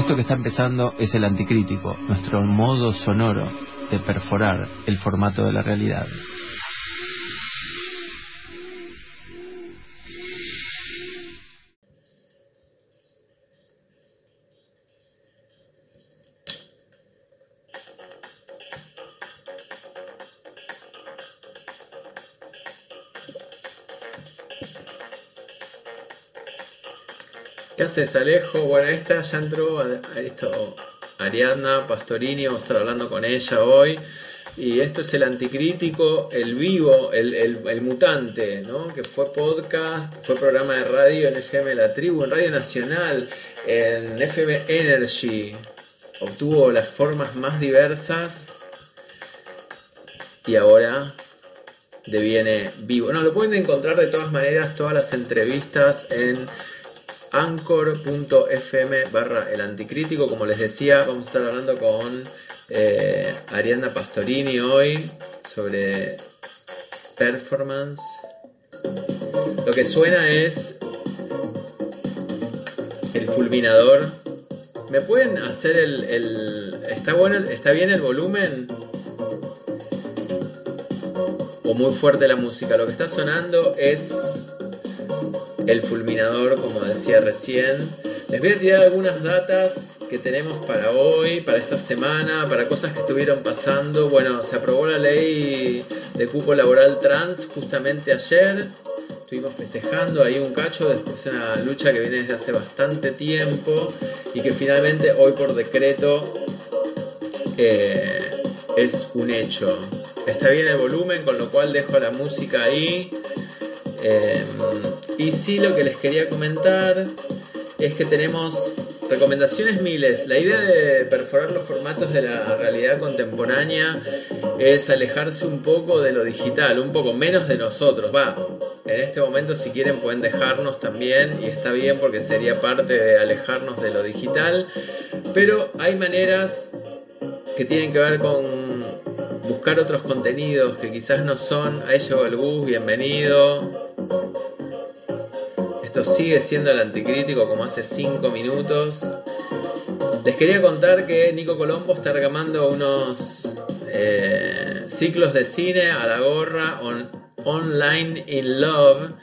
Esto que está empezando es el anticrítico, nuestro modo sonoro de perforar el formato de la realidad. ¿Qué haces, Alejo? Bueno, esta ya entró a, esto, Ariadna Pastorini, vamos a estar hablando con ella hoy. Y esto es el anticrítico, el vivo, el, mutante, ¿no? que fue podcast, fue programa de radio en FM La Tribu, en Radio Nacional, en FM Energy. Obtuvo las formas más diversas y ahora deviene vivo. No, lo pueden encontrar de todas maneras, todas las entrevistas en anchor.fm barra el anticrítico. Como les decía, vamos a estar hablando con eh, Ariana Pastorini hoy sobre performance. Lo que suena es el fulminador. ¿Me pueden hacer el, el, ¿Está bueno? ¿Está bien el volumen? O muy fuerte la música. Lo que está sonando es el fulminador, como decía recién. Les voy a tirar algunas datas que tenemos para hoy, para esta semana, para cosas que estuvieron pasando. Bueno, se aprobó la ley de cupo laboral trans justamente ayer. Estuvimos festejando ahí un cacho, después de una lucha que viene desde hace bastante tiempo y que finalmente hoy por decreto eh, es un hecho. Está bien el volumen, con lo cual dejo la música ahí. Eh, y sí, lo que les quería comentar es que tenemos recomendaciones miles. La idea de perforar los formatos de la realidad contemporánea es alejarse un poco de lo digital, un poco menos de nosotros. Va, en este momento si quieren pueden dejarnos también y está bien porque sería parte de alejarnos de lo digital, pero hay maneras que tienen que ver con buscar otros contenidos que quizás no son, a ello el bus, bienvenido, esto sigue siendo el anticrítico como hace 5 minutos. Les quería contar que Nico Colombo está regamando unos eh, ciclos de cine a la gorra online in love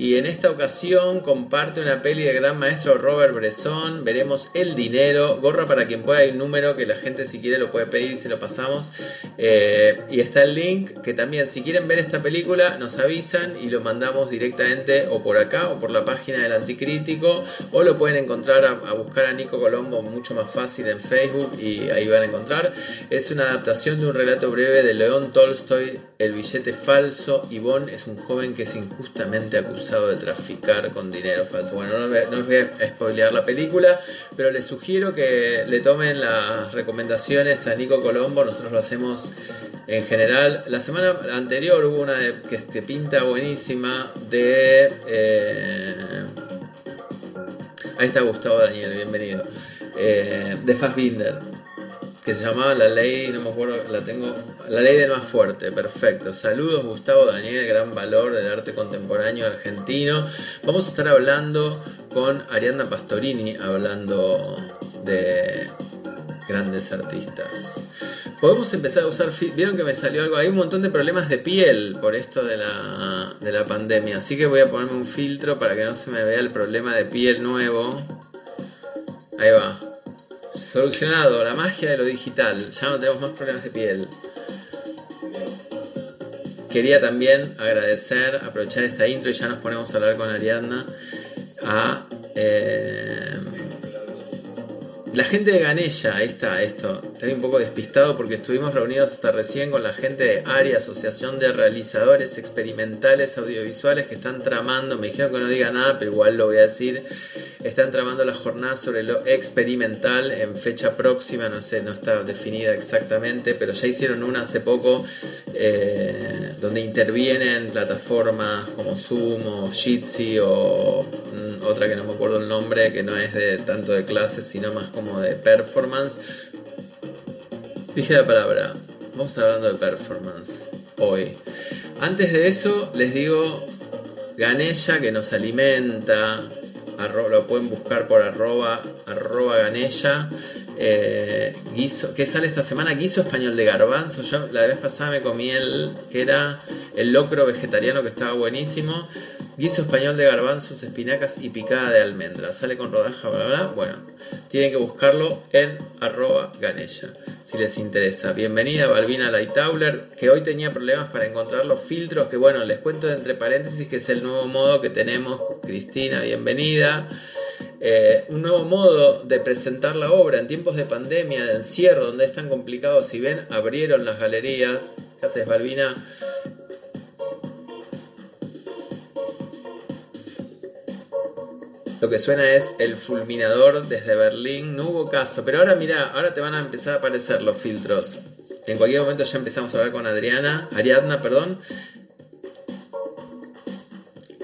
y en esta ocasión comparte una peli del gran maestro Robert Bresson. Veremos El Dinero, gorra para quien pueda, hay un número que la gente si quiere lo puede pedir y se lo pasamos. Eh, y está el link que también si quieren ver esta película nos avisan y lo mandamos directamente o por acá o por la página del Anticrítico o lo pueden encontrar a, buscar a Nico Colombo mucho más fácil en Facebook y ahí van a encontrar. Es una adaptación de un relato breve de León Tolstoy, El billete falso. Yvonne es un joven que es injustamente acusado de traficar con dinero falso. Bueno, no, os voy a spoilear la película, pero les sugiero que le tomen las recomendaciones a Nico Colombo. Nosotros lo hacemos en general. La semana anterior hubo una que te pinta buenísima de. Eh, ahí está Gustavo Daniel, bienvenido. Eh, de Fassbinder que se llamaba La Ley, no me acuerdo, la tengo, La Ley del Más Fuerte, perfecto. Saludos Gustavo Daniel, gran valor del arte contemporáneo argentino. Vamos a estar hablando con Ariadna Pastorini, hablando de grandes artistas. Podemos empezar a usar, vieron que me salió algo, hay un montón de problemas de piel por esto de la, de la pandemia, así que voy a ponerme un filtro para que no se me vea el problema de piel nuevo. Ahí va, Solucionado, la magia de lo digital. Ya no tenemos más problemas de piel. Quería también agradecer, aprovechar esta intro y ya nos ponemos a hablar con Ariadna, a eh, la gente de Ganella, ahí está esto. Estoy un poco despistado porque estuvimos reunidos hasta recién con la gente de ARIA, Asociación de Realizadores Experimentales Audiovisuales, que están tramando, me dijeron que no diga nada, pero igual lo voy a decir, están tramando la jornada sobre lo experimental en fecha próxima, no sé, no está definida exactamente, pero ya hicieron una hace poco eh, donde intervienen plataformas como Zoom o Jitsi o mm, otra que no me acuerdo el nombre, que no es de tanto de clases, sino más como de performance. Dije la palabra, vamos a estar hablando de performance hoy. Antes de eso, les digo Ganella que nos alimenta, lo pueden buscar por arroba, arroba ganella. Eh, guiso, ¿Qué sale esta semana? Guiso español de garbanzo. Yo la vez pasada me comí el que era el locro vegetariano que estaba buenísimo. Guiso español de garbanzos, espinacas y picada de almendra. Sale con rodaja, bla, bla, Bueno, tienen que buscarlo en arroba ganella, si les interesa. Bienvenida Balbina Lightauler, que hoy tenía problemas para encontrar los filtros, que bueno, les cuento entre paréntesis que es el nuevo modo que tenemos. Cristina, bienvenida. Eh, un nuevo modo de presentar la obra en tiempos de pandemia, de encierro, donde es tan complicado. Si ven, abrieron las galerías. ¿Qué haces, Balbina? Lo que suena es el fulminador desde Berlín. No hubo caso, pero ahora mira, ahora te van a empezar a aparecer los filtros. En cualquier momento ya empezamos a hablar con Adriana, Ariadna, perdón.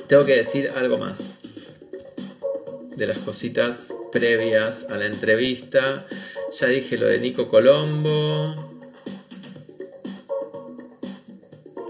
Tengo que decir algo más de las cositas previas a la entrevista. Ya dije lo de Nico Colombo.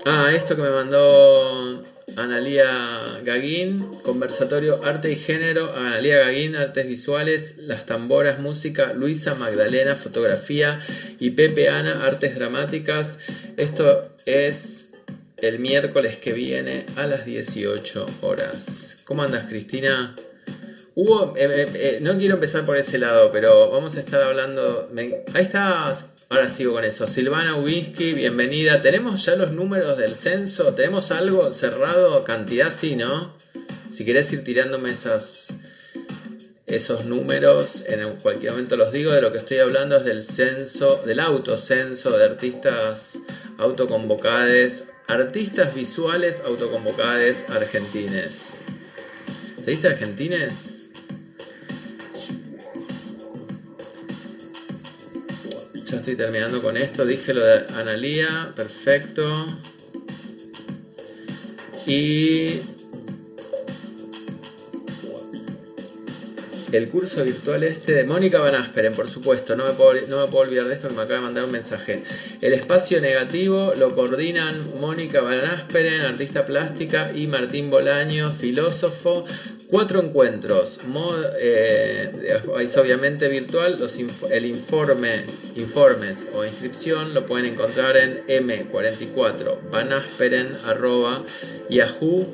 Ah, esto que me mandó Analía Gaguín, conversatorio Arte y Género, Analía Gaguín, Artes Visuales, Las Tamboras, Música, Luisa Magdalena, Fotografía y Pepe Ana, Artes Dramáticas. Esto es el miércoles que viene a las 18 horas. ¿Cómo andas, Cristina? Hubo, eh, eh, eh, no quiero empezar por ese lado, pero vamos a estar hablando. ahí está Ahora sigo con eso. Silvana Ubinsky, bienvenida. ¿Tenemos ya los números del censo? ¿Tenemos algo cerrado? Cantidad sí, ¿no? Si querés ir tirándome esas, esos números, en cualquier momento los digo. De lo que estoy hablando es del censo, del autocenso de artistas autoconvocades, artistas visuales autoconvocades argentines. ¿Se dice argentines? Ya estoy terminando con esto. Dije lo de Analía, perfecto. Y el curso virtual este de Mónica Van Asperen, por supuesto, no me, puedo, no me puedo olvidar de esto que me acaba de mandar un mensaje. El espacio negativo lo coordinan Mónica Van Asperen, artista plástica, y Martín Bolaño, filósofo. Cuatro encuentros, eh, es obviamente virtual, el informe, informes o inscripción lo pueden encontrar en m44 yahoo.com.ar.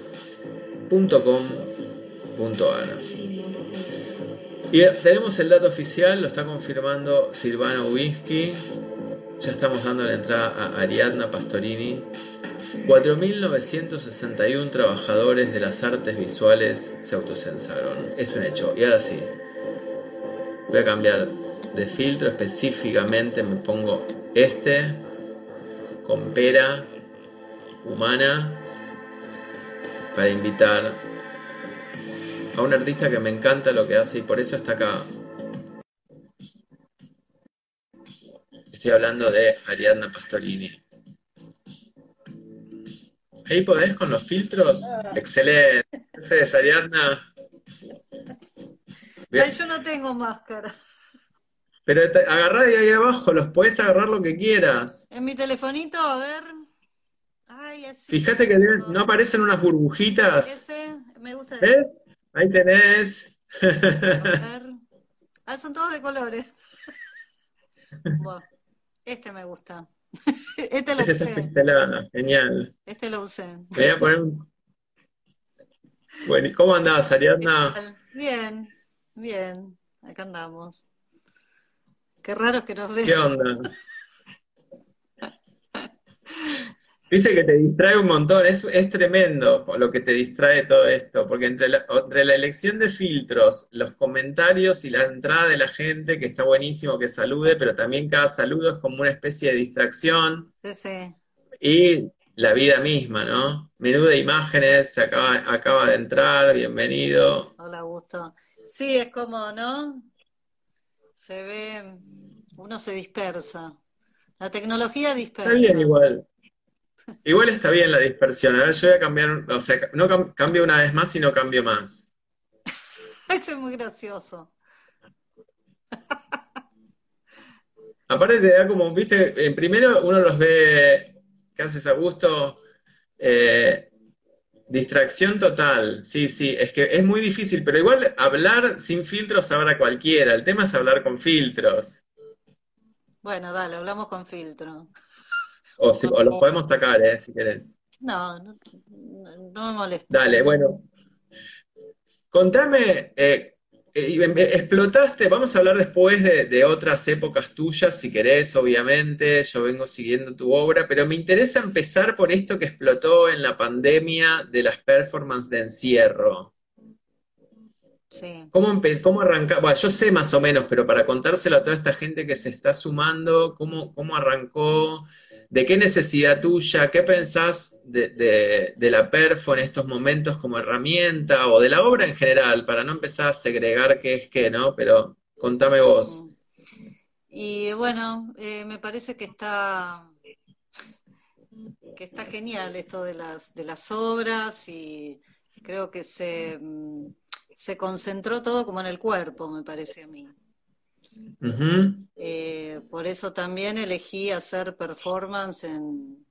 Y tenemos el dato oficial, lo está confirmando Silvana Ubinsky. Ya estamos dando la entrada a Ariadna Pastorini. 4.961 trabajadores de las artes visuales se autocensaron. Es un hecho. Y ahora sí, voy a cambiar de filtro. Específicamente me pongo este con pera humana para invitar a un artista que me encanta lo que hace y por eso está acá. Estoy hablando de Ariadna Pastorini. Ahí podés con los filtros. Ah. Excelente. Gracias, Ariadna. yo no tengo máscaras. Pero agarrá de ahí abajo, los podés agarrar lo que quieras. En mi telefonito, a ver. Ay, así. Fíjate que no aparecen unas burbujitas. Ese, me gusta. ¿Ves? Ahí tenés. Ah, son todos de colores. este me gusta. Este lo usé. genial. Este lo usé. voy a poner un... Bueno, ¿y cómo andás, Ariadna? Bien, bien. Acá andamos. Qué raro que nos vean. ¿Qué onda? Viste que te distrae un montón, es, es tremendo lo que te distrae todo esto, porque entre la, entre la elección de filtros, los comentarios y la entrada de la gente, que está buenísimo que salude, pero también cada saludo es como una especie de distracción. Sí, sí. Y la vida misma, ¿no? Menú de imágenes, se acaba, acaba de entrar, bienvenido. Hola, gusto. Sí, es como, ¿no? Se ve, uno se dispersa. La tecnología dispersa. Está bien igual. Igual está bien la dispersión. A ver, yo voy a cambiar, o sea, no cambio una vez más y no cambio más. Eso es muy gracioso. Aparte te da como, viste, en primero uno los ve, ¿qué haces a gusto? Eh, Distracción total, sí, sí, es que es muy difícil, pero igual hablar sin filtros sabrá cualquiera, el tema es hablar con filtros. Bueno, dale, hablamos con filtro. O, si- o los podemos sacar, eh, si querés. No, no, no me molesta. Dale, bueno, contame, eh, eh, em- explotaste, vamos a hablar después de, de otras épocas tuyas, si querés, obviamente, yo vengo siguiendo tu obra, pero me interesa empezar por esto que explotó en la pandemia de las performances de encierro. Sí. ¿Cómo, cómo arrancó? Bueno, yo sé más o menos, pero para contárselo a toda esta gente que se está sumando, ¿cómo, cómo arrancó? ¿De qué necesidad tuya? ¿Qué pensás de, de- la perfo en estos momentos como herramienta o de la obra en general? Para no empezar a segregar qué es qué, ¿no? Pero contame vos. Y bueno, eh, me parece que está, que está genial esto de las, de las obras y creo que se, mm, se concentró todo como en el cuerpo, me parece a mí. Eh, por eso también elegí hacer performance en,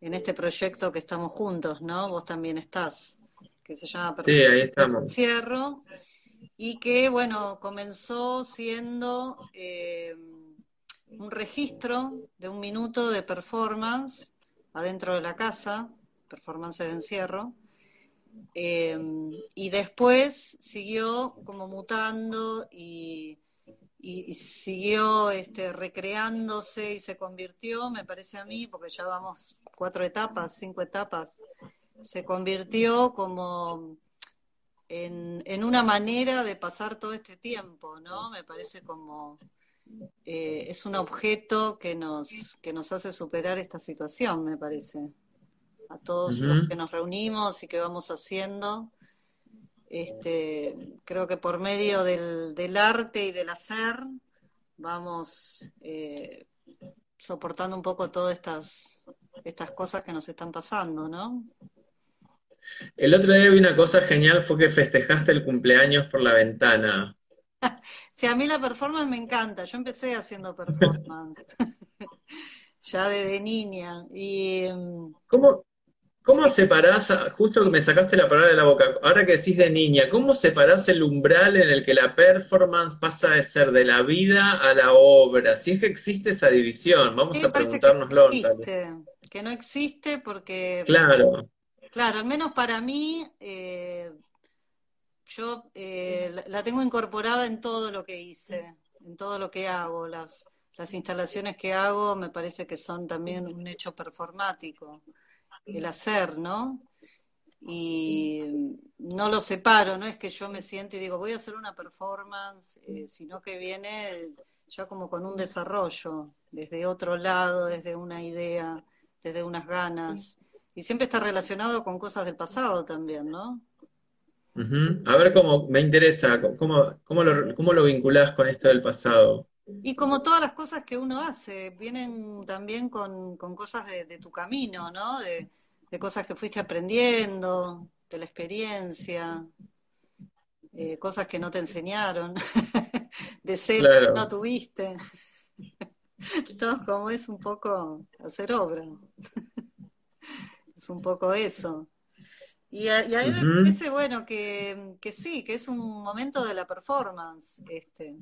en este proyecto que estamos juntos, ¿no? Vos también estás, que se llama Sí, ahí Performance estamos. Encierro, y que, bueno, comenzó siendo eh, un registro de un minuto de performance adentro de la casa, performance de encierro, eh, y después siguió como mutando y, y- y siguió este, recreándose y se convirtió, me parece a mí, porque ya vamos cuatro etapas, cinco etapas, se convirtió como en, en una manera de pasar todo este tiempo, ¿no? Me parece como eh, es un objeto que nos, que nos hace superar esta situación, me parece. A todos los que nos reunimos y que vamos haciendo, este, creo que por medio del, del arte y del hacer vamos eh, soportando un poco todas estas, estas cosas que nos están pasando, ¿no? El otro día vi una cosa genial, fue que festejaste el cumpleaños por la ventana. Sí, a mí la performance me encanta. Yo empecé haciendo performance ya desde niña. Y mm, ¿Cómo, cómo separás, justo que me sacaste la palabra de la boca, ahora que decís de niña, ¿cómo separás el umbral en el que la performance pasa de ser de la vida a la obra? Si es que existe esa división, vamos a que preguntárnoslo, vez. existe, que no existe porque, Claro, claro, al menos para mí, eh, yo eh, la, la tengo incorporada en todo lo que hice, en todo lo que hago. Las, las instalaciones que hago me parece que son también un hecho performático, el hacer, ¿no? y no lo separo, no es que yo me siento y digo voy a hacer una performance, eh, sino que viene ya como con un desarrollo, desde otro lado, desde una idea, desde unas ganas, y siempre está relacionado con cosas del pasado también, ¿no? A ver cómo, me interesa, cómo, cómo lo, cómo lo vinculás con esto del pasado. Y como todas las cosas que uno hace, vienen también con, con cosas de, de tu camino, ¿no? De, de cosas que fuiste aprendiendo, de la experiencia, eh, cosas que no te enseñaron, de ser que no tuviste, ¿no? Como es un poco hacer obra, es un poco eso. Y a, y a mí me parece, bueno, que, que sí, que es un momento de la performance, este,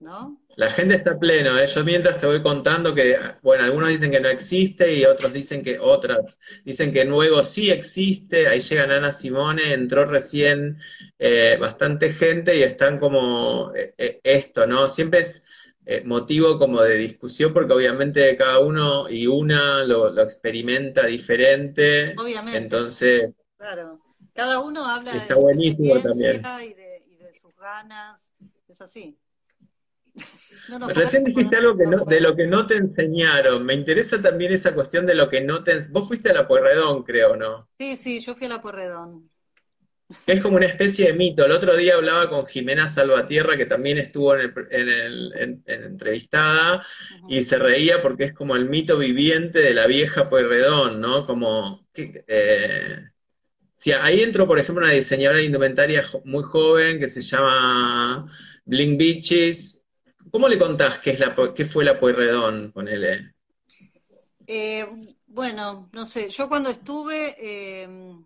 ¿no? La gente está pleno, ¿eh? Yo mientras te voy contando que, bueno, algunos dicen que no existe y otros dicen que otras dicen que luego sí existe. Ahí llega Ana Simone, entró recién eh, bastante gente y están como eh, esto, ¿no? Siempre es motivo como de discusión porque obviamente cada uno y una lo, lo experimenta diferente, Obviamente, entonces claro. Cada uno habla de está su buenísimo también. y de, y de sus ganas, es así. No Recién dijiste algo que de no, de acuerdo. lo que no te enseñaron. Me interesa también esa cuestión de lo que no te... ens- Vos fuiste a la Pueyrredón, creo, ¿no? Sí, sí, yo fui a la Porredón. Que es como una especie de mito. El otro día hablaba con Jimena Salvatierra, que también estuvo en el, en el- en- en entrevistada, y se reía porque es como el mito viviente de la vieja Pueyrredón, ¿no? Como... eh, Sí, ahí entró, por ejemplo, una diseñadora de indumentaria muy joven que se llama Bling Beaches. ¿Cómo le contás qué es la, qué fue la Pueyrredón? Ponele. Eh, bueno, no sé, yo cuando estuve, eh,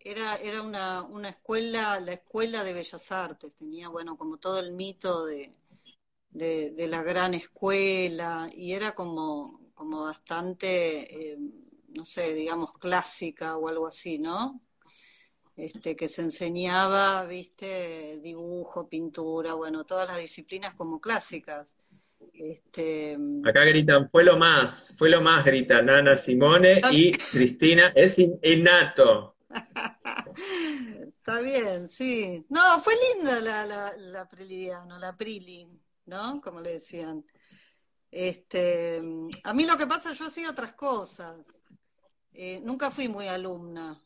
era, era una, una escuela, la escuela de Bellas Artes, tenía, bueno, como todo el mito de, de, la gran escuela, y era como, como bastante, eh, no sé, digamos, clásica o algo así, ¿no? Este, que se enseñaba, viste, dibujo, pintura, bueno, todas las disciplinas como clásicas. Este... Acá gritan, fue lo más, fue lo más, grita Nana Simone y Cristina, es innato. Está bien, sí. No, fue linda la, la, la Prilidiano, la Prili, ¿no? Como le decían. Este, a mí lo que pasa, yo hacía otras cosas. Eh, nunca fui muy alumna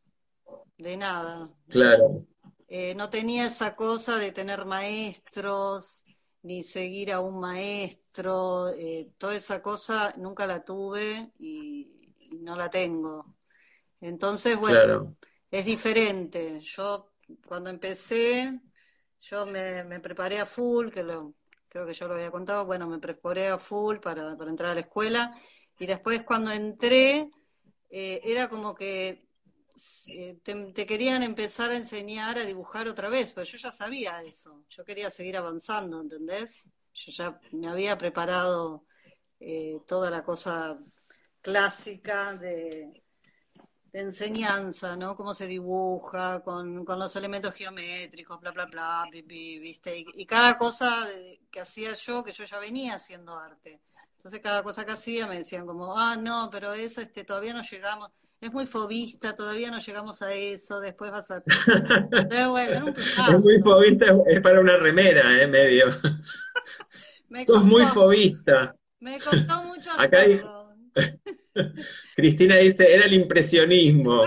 de nada. Claro. Eh, no tenía esa cosa de tener maestros, ni seguir a un maestro, eh, toda esa cosa nunca la tuve y, no la tengo. Entonces, bueno, es diferente. Yo cuando empecé, yo me, preparé a full, que lo, creo que yo lo había contado, bueno, me preparé a full para, para entrar a la escuela y después cuando entré, eh, era como que eh, te, querían empezar a enseñar a dibujar otra vez, pero yo ya sabía eso, yo quería seguir avanzando, ¿entendés? Yo ya me había preparado eh, toda la cosa clásica de, enseñanza, ¿no? Cómo se dibuja, con, los elementos geométricos, bla, bla, bla, ¿viste? Y, y cada cosa que hacía yo, que yo ya venía haciendo arte. Entonces cada cosa que hacía me decían como, ah, no, pero eso este, todavía no llegamos es muy fobista, todavía no llegamos a eso, después vas a... es muy fobista, es para una remera, ¿eh? Medio. Me es muy fobista. Me costó mucho Acá Cristina dice, era el impresionismo.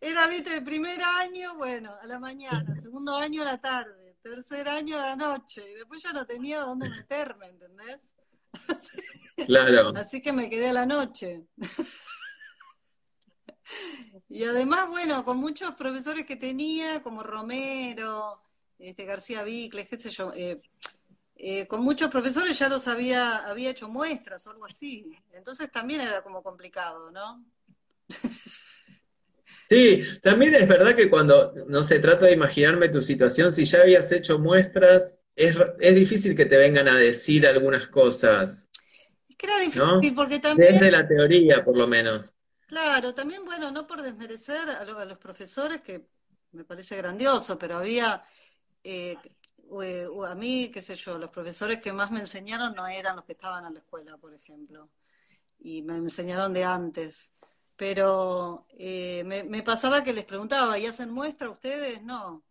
Era, viste, el primer año, bueno, a la mañana, segundo año a la tarde, tercer año a la noche, y después ya no tenía dónde meterme, ¿entendés? Claro. Así que me quedé a la noche. Y además, bueno, con muchos profesores que tenía, como Romero, este García Vicles, qué sé yo, eh, eh, con muchos profesores ya los había, había hecho muestras o algo así. Entonces también era como complicado, ¿no? Sí, también es verdad que cuando, no se trata de imaginarme tu situación, si ya habías hecho muestras, es, es difícil que te vengan a decir algunas cosas. Es que era difícil porque también... Desde la teoría, por lo menos. Claro, también, bueno, no por desmerecer a, los profesores, que me parece grandioso, pero había, eh, a mí, qué sé yo, los profesores que más me enseñaron no eran los que estaban en la escuela, por ejemplo, y me enseñaron de antes. Pero eh, me, pasaba que les preguntaba, ¿y hacen muestra ustedes? No,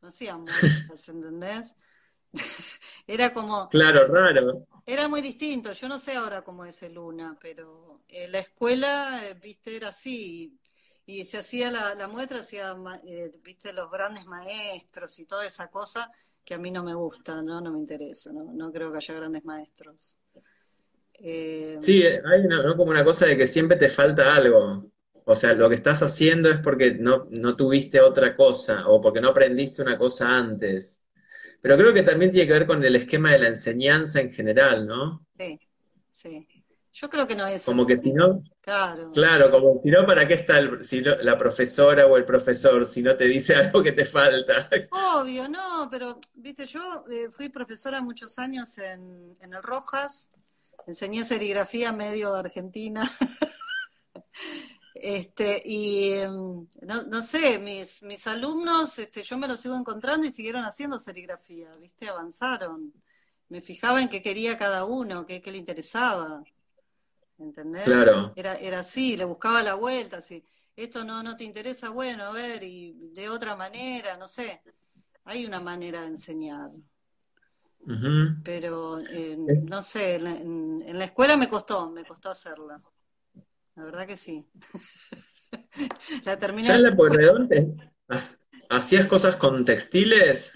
no hacían muestras, ¿entendés? era como... Claro, raro. Era muy distinto, yo no sé ahora cómo es el Luna, pero eh, la escuela, eh, viste, era así, y, se hacía la, muestra, hacía, eh, viste, los grandes maestros y toda esa cosa que a mí no me gusta, ¿no? No me interesa, no, no creo que haya grandes maestros. sí, hay como una cosa de que siempre te falta algo. O sea, lo que estás haciendo es porque no, no tuviste otra cosa o porque no aprendiste una cosa antes. Pero creo que también tiene que ver con el esquema de la enseñanza en general, ¿no? Sí, sí. Yo creo que no es. Como que si no. Claro. Claro, como si no, ¿para qué está la profesora o el profesor si no te dice algo que te falta? Obvio, no, pero, viste, yo eh, fui profesora muchos años en, en el Rojas, enseñé serigrafía medio argentina. Este, y em, no, no, sé, mis, mis alumnos, este, yo me los sigo encontrando y siguieron haciendo serigrafía, ¿viste? Avanzaron. Me fijaba en qué quería cada uno, qué, qué le interesaba. ¿Entendés? Claro. Era, era así, le buscaba la vuelta, así. Esto no, no te interesa, bueno, a ver, y de otra manera, no sé. Hay una manera de enseñar. Pero, eh, no sé, en la escuela me costó, me costó hacerla. La verdad que sí. la terminé. ¿Ya en la Pueyrredón hacías cosas con textiles?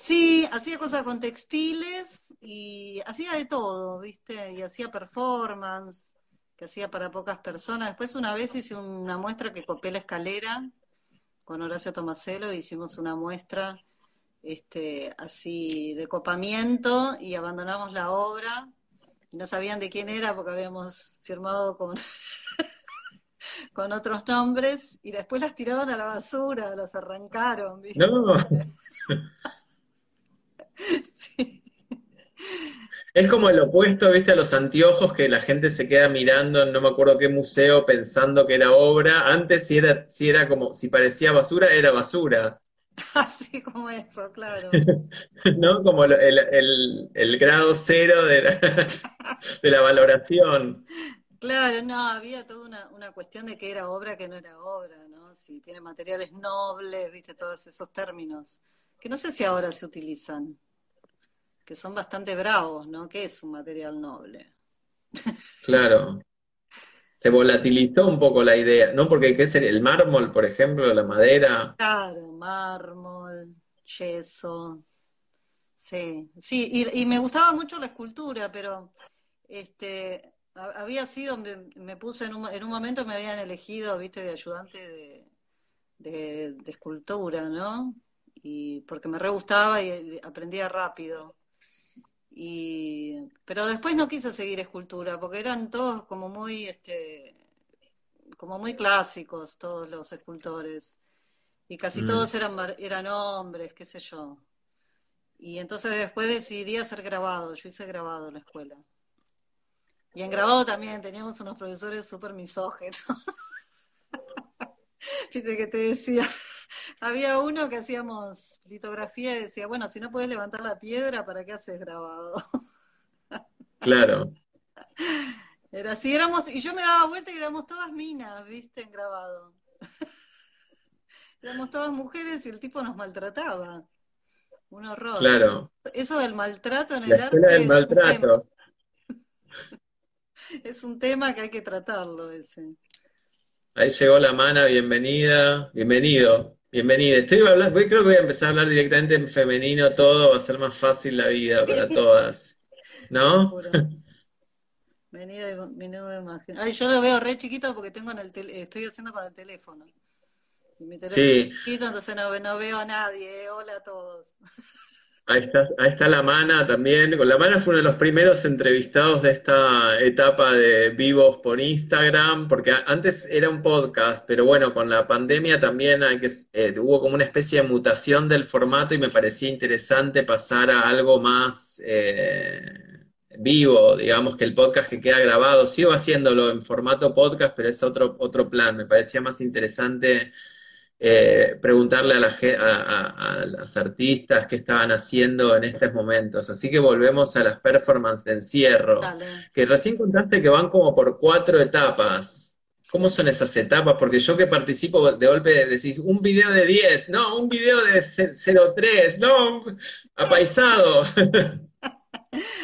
Sí, hacía cosas con textiles y hacía de todo, ¿viste? Y hacía performance, que hacía para pocas personas. Después una vez hice una muestra que copié la escalera con Horacio Tomaselo, hicimos una muestra este, así de copamiento y abandonamos la obra no sabían de quién era porque habíamos firmado con, con otros nombres y después las tiraron a la basura, las arrancaron, ¿viste? No. Sí. Es como el opuesto, viste, a los anteojos que la gente se queda mirando en no me acuerdo qué museo pensando que era obra. Antes si era, si era como, si parecía basura, era basura. Así como eso, claro. ¿No? Como el, el- el- grado cero de la, de la valoración. Claro, no, había toda una, una cuestión de que era obra, que no era obra, ¿no? Si tiene materiales nobles, viste, todos esos términos, que no sé si ahora se utilizan, que son bastante bravos, ¿no? ¿Qué es un material noble? Claro. Se volatilizó un poco la idea, ¿no? Porque ¿qué sería? El mármol, por ejemplo, la madera. Claro, mármol, yeso, sí, sí, y, y me gustaba mucho la escultura, pero este ha- había sido, me, me puse en un, en un momento me habían elegido, viste, de ayudante de, de, de escultura, ¿no? Y porque me re gustaba y aprendía rápido. Y, pero después no quise seguir escultura, porque eran todos como muy, este, como muy clásicos, todos los escultores. Y casi Mm. todos eran, eran hombres, qué sé yo. Y entonces después decidí hacer grabado. Yo hice grabado en la escuela. Y en grabado también teníamos unos profesores súper misógenos. Viste que te decía, había uno que hacíamos litografía y decía, bueno, si no puedes levantar la piedra, ¿para qué haces grabado? Claro. Era así, éramos, y yo me daba vuelta y éramos todas minas, viste, en grabado. Éramos todas mujeres y el tipo nos maltrataba. Un horror. Claro. Eso del maltrato en La el arte del es un maltrato. es un tema que hay que tratarlo ese. Ahí llegó la mana, bienvenida, bienvenido, bienvenida. Estoy hablando, creo que voy a empezar a hablar directamente en femenino todo, va a ser más fácil la vida para todas, ¿no? De, menudo imagen. Ay, yo lo veo re chiquito porque tengo en el estoy haciendo con el teléfono. Y mi teléfono Sí, es chiquito, entonces no, no veo a nadie. eh. Hola a todos. ahí está, ahí está la mana también. La mana fue uno de los primeros entrevistados de esta etapa de vivos por Instagram, porque antes era un podcast, pero bueno, con la pandemia también hay que, eh, hubo como una especie de mutación del formato y me parecía interesante pasar a algo más eh, vivo, digamos que el podcast que queda grabado. Sigo haciéndolo en formato podcast, pero es otro, otro plan. Me parecía más interesante eh, preguntarle a, la, a, a- a las artistas qué estaban haciendo en estos momentos. Así que volvemos a las performances de encierro, Dale. que recién contaste que van como por cuatro etapas. ¿Cómo son esas etapas? Porque yo que participo de golpe decís un video de 10, no, un video de ce- 0,3, no, apaisado.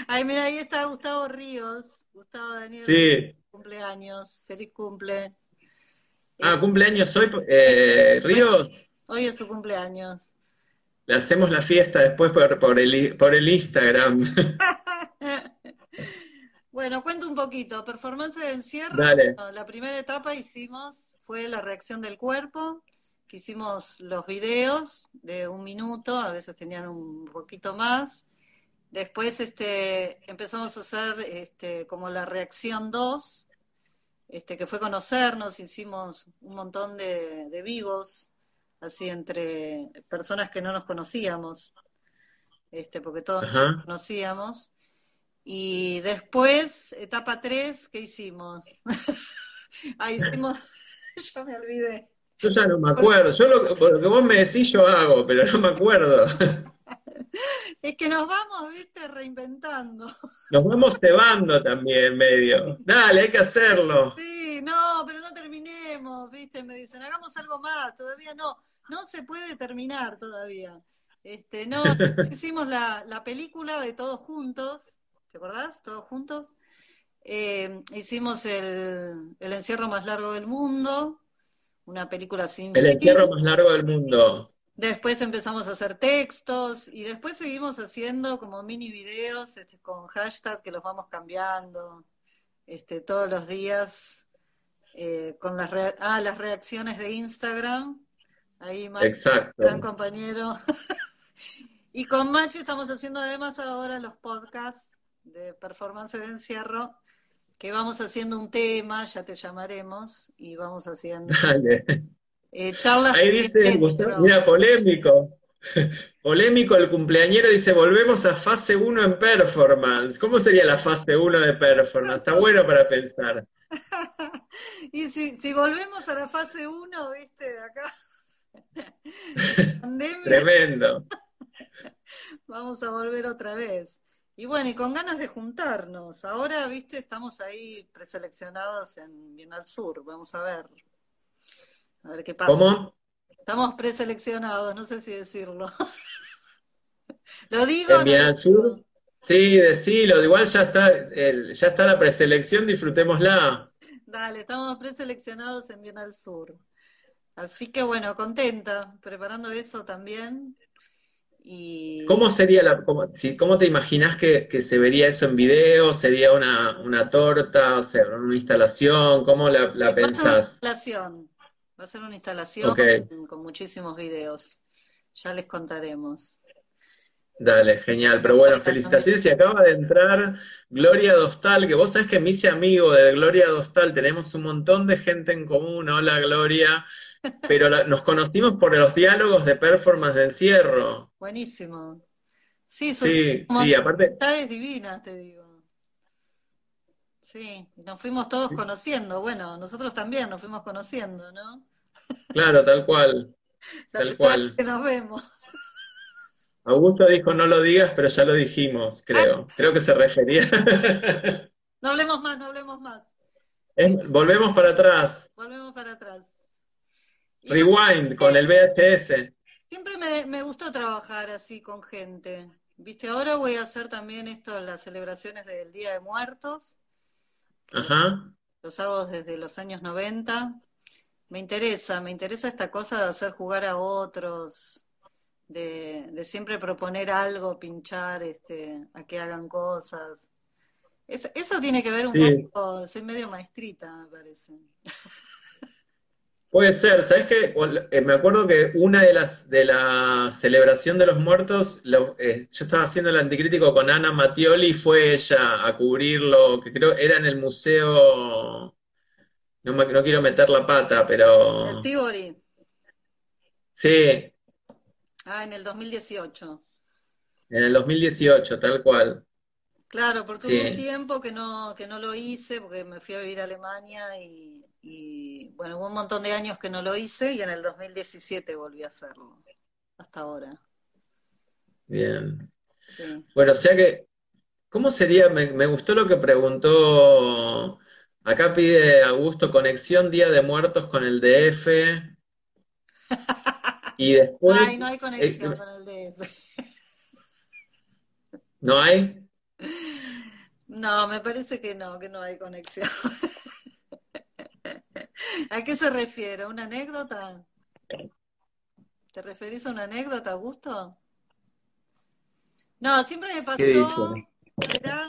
Ay, mira, ahí está Gustavo Ríos. Gustavo Daniel, Sí. cumpleaños. Feliz cumple. Ah, Eh, cumpleaños hoy, eh, Ríos. hoy es su cumpleaños. Le hacemos la fiesta después por, por el, por el Instagram. Bueno, cuento un poquito. Performance de encierro. Dale. La primera etapa hicimos fue la reacción del cuerpo, que hicimos los videos de un minuto, a veces tenían un poquito más. Después este, empezamos a hacer este, como la reacción 2, este, que fue conocernos, hicimos un montón de, de vivos, así entre personas que no nos conocíamos, este, porque todos nos Ajá. conocíamos. Y después, etapa 3, ¿qué hicimos? Ahí hicimos, yo me olvidé. Yo ya no me acuerdo. Yo lo, lo que vos me decís, yo hago, pero no me acuerdo. Es que nos vamos, viste, reinventando. Nos vamos cebando también, medio. Dale, hay que hacerlo. Sí, no, pero no terminemos, viste, me dicen, hagamos algo más, todavía no, no se puede terminar todavía. Este, no, hicimos la, la película de Todos Juntos, ¿te acordás? Todos Juntos. Eh, hicimos el, el encierro más largo del mundo, una película sin El fin. encierro más largo del mundo. Después empezamos a hacer textos y después seguimos haciendo como mini videos este, con hashtag que los vamos cambiando este, todos los días eh, con las, ah, las reacciones de Instagram. Ahí Macho, Exacto. gran compañero. Y con Macho estamos haciendo además ahora los podcasts de performance de encierro que vamos haciendo un tema, ya te llamaremos, y vamos haciendo Dale. Eh, charlas. Ahí dice. Gustavo, mira, polémico. Polémico, el cumpleañero dice, volvemos a fase 1 en performance. ¿Cómo sería la fase 1 de performance? Está bueno para pensar. y si, si volvemos a la fase 1, viste, de acá, pandemia, Tremendo. vamos a volver otra vez. Y bueno, y con ganas de juntarnos. Ahora, viste, estamos ahí preseleccionados en Bienal Sur. Vamos a ver. A ver qué pasa. ¿Cómo? Estamos preseleccionados, no sé si decirlo. ¿Lo digo? ¿En no Sur? Sí, decilo. Igual ya está, el- ya está la preselección, disfrutémosla. Dale, estamos preseleccionados en Bienal Sur. Así que bueno, contenta, preparando eso también. Y ¿Cómo sería la, cómo, si- cómo te imaginas que, que se vería eso en video? ¿Sería una, una torta? O sea, una instalación? ¿Cómo la, la ser una pensás? instalación. Va a ser una instalación con, con muchísimos videos. Ya les contaremos. dale, genial. Pero bueno, felicitaciones. Y acaba de entrar Gloria Dostal, que vos sabés que me hice amigo de Gloria Dostal. Tenemos un montón de gente en común. Hola, Gloria. Pero la- nos conocimos por los diálogos de performance de encierro. Buenísimo. Sí, Sí, sí, aparte, divinas, te digo. Sí, nos fuimos todos conociendo. Bueno, nosotros también nos fuimos conociendo, ¿no? Claro, tal cual, tal cual. que nos vemos. Augusto dijo no lo digas, pero ya lo dijimos, creo. Creo que se refería. No hablemos más, no hablemos más. Es- volvemos para atrás. Volvemos para atrás. Y Rewind con el VHS. siempre me, me gustó trabajar así con gente. Viste, ahora voy a hacer también esto, las celebraciones del Día de Muertos, Ajá. los hago desde los años 90. Me interesa, me interesa esta cosa de hacer jugar a otros, de, de siempre proponer algo, pinchar, este, a que hagan cosas. Es- eso tiene que ver un Sí, poco, soy medio maestrita, me parece. puede ser. ¿Sabes qué? Eh, me acuerdo que una de las de la celebración de los muertos, lo- eh, yo estaba haciendo el anticrítico con Ana Mattioli y fue ella a cubrirlo, que creo era en el museo. No, me- no quiero meter la pata, El pero Tivoli, sí, ah, en el 2018. en el 2018, tal cual. Claro, porque hubo un tiempo que no, que no lo hice, porque me fui a vivir a Alemania y, y, bueno, hubo un montón de años que no lo hice y en el 2017 volví a hacerlo, hasta ahora. bien. Sí. Bueno, o sea que, ¿cómo sería? Me, me gustó lo que preguntó. Acá pide Augusto conexión Día de Muertos con el DF y después, Ay, no hay eh, conexión con el DF. ¿no hay? No, me parece que no, que no hay conexión. ¿A qué se refiere? ¿Una anécdota? ¿Te referís a una anécdota, Augusto? No, siempre me ¿Qué dice? pasó, ¿será,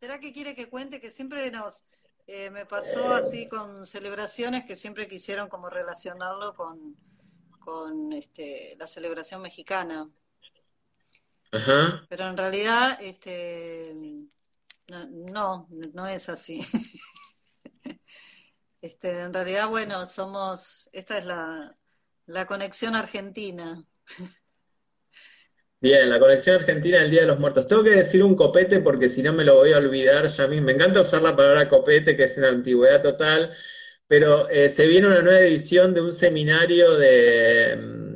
será que quiere que cuente que siempre nos, eh, me pasó así con celebraciones que siempre quisieron como relacionarlo con, con este, la celebración mexicana? Ajá. Pero en realidad, este, no, no, no es así. Este, en realidad, bueno, somos, esta es la, la conexión argentina. Bien, la conexión argentina del Día de los Muertos. Tengo que decir un copete porque si no me lo voy a olvidar ya mismo. Me encanta usar la palabra copete, que es una antigüedad total, pero eh, se viene una nueva edición de un seminario de mm,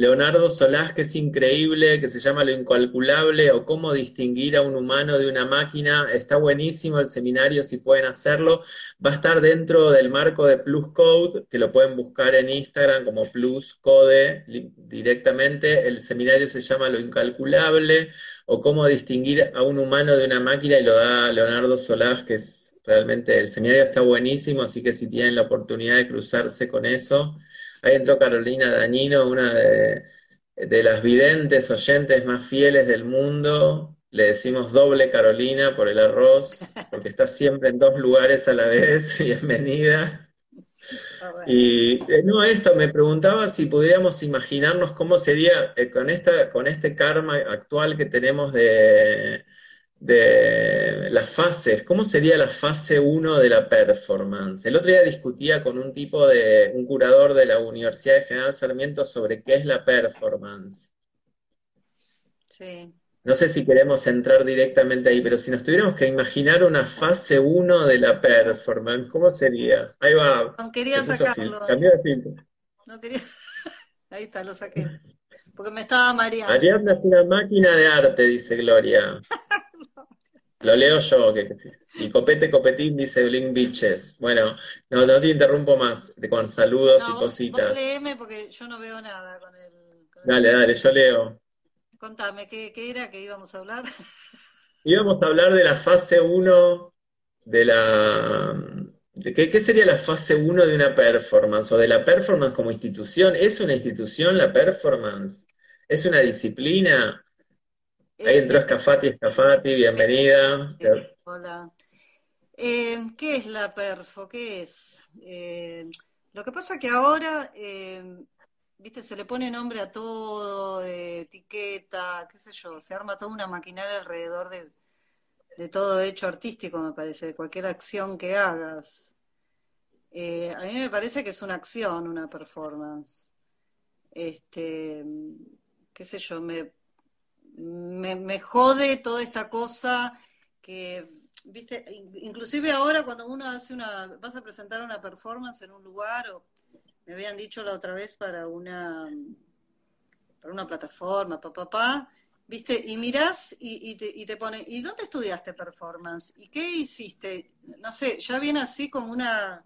Leonardo Solás que es increíble, que se llama Lo Incalculable o Cómo distinguir a un humano de una máquina. Está buenísimo el seminario, si pueden hacerlo. Va a estar dentro del marco de Plus Code, que lo pueden buscar en Instagram como Plus Code directamente. El seminario se llama Lo Incalculable o Cómo distinguir a un humano de una máquina y lo da Leonardo Solás, que es realmente, el seminario está buenísimo, así que si tienen la oportunidad de cruzarse con eso. Ahí entró Carolina Dañino, una de, de las videntes oyentes más fieles del mundo. Le decimos doble Carolina por el arroz, porque está siempre en dos lugares a la vez. Bienvenida. Ah, bueno. Y eh, no, esto me preguntaba si pudiéramos imaginarnos cómo sería eh, con esta, con este karma actual que tenemos de, de las fases. ¿Cómo sería la fase 1 de la performance? El otro día discutía con un tipo de, un curador de la Universidad de General Sarmiento sobre qué es la performance. Sí. No sé si queremos entrar directamente ahí, pero si nos tuviéramos que imaginar una fase 1 de la performance, ¿cómo sería? Ahí va. No quería sacarlo. cambió de filtro. No quería. Ahí está, lo saqué. Porque me estaba mareando. Ariadna es una máquina de arte, dice Gloria. Lo leo yo, que, y copete copetín dice Blink Bitches. Bueno, no, no te interrumpo más con saludos No, y vos, vos cositas. léeme porque yo no veo nada con el, con el- Dale, dale, yo leo. Contame, ¿qué, qué era que íbamos a hablar? Íbamos a hablar de la fase 1 de la... de ¿qué, qué sería la fase 1 de una performance? O de la performance como institución. ¿Es una institución la performance? ¿Es una disciplina? Ahí entró Eh, Scafati, Scafati, bienvenida. eh, hola. Eh, ¿qué es la perfo? ¿Qué es? Eh, lo que pasa que ahora, eh, viste, se le pone nombre a todo, eh, etiqueta, qué sé yo, se arma toda una maquinaria alrededor de, de todo hecho artístico, me parece, de cualquier acción que hagas. Eh, a mí me parece que es una acción, una performance. Este, qué sé yo, me, me, me jode toda esta cosa que, viste, in- inclusive ahora cuando uno hace una, vas a presentar una performance en un lugar, o me habían dicho la otra vez para una, para una plataforma, papá, papá, viste, y mirás y, y te, y te pone, ¿y dónde estudiaste performance? ¿Y qué hiciste? No sé, ya viene así como una,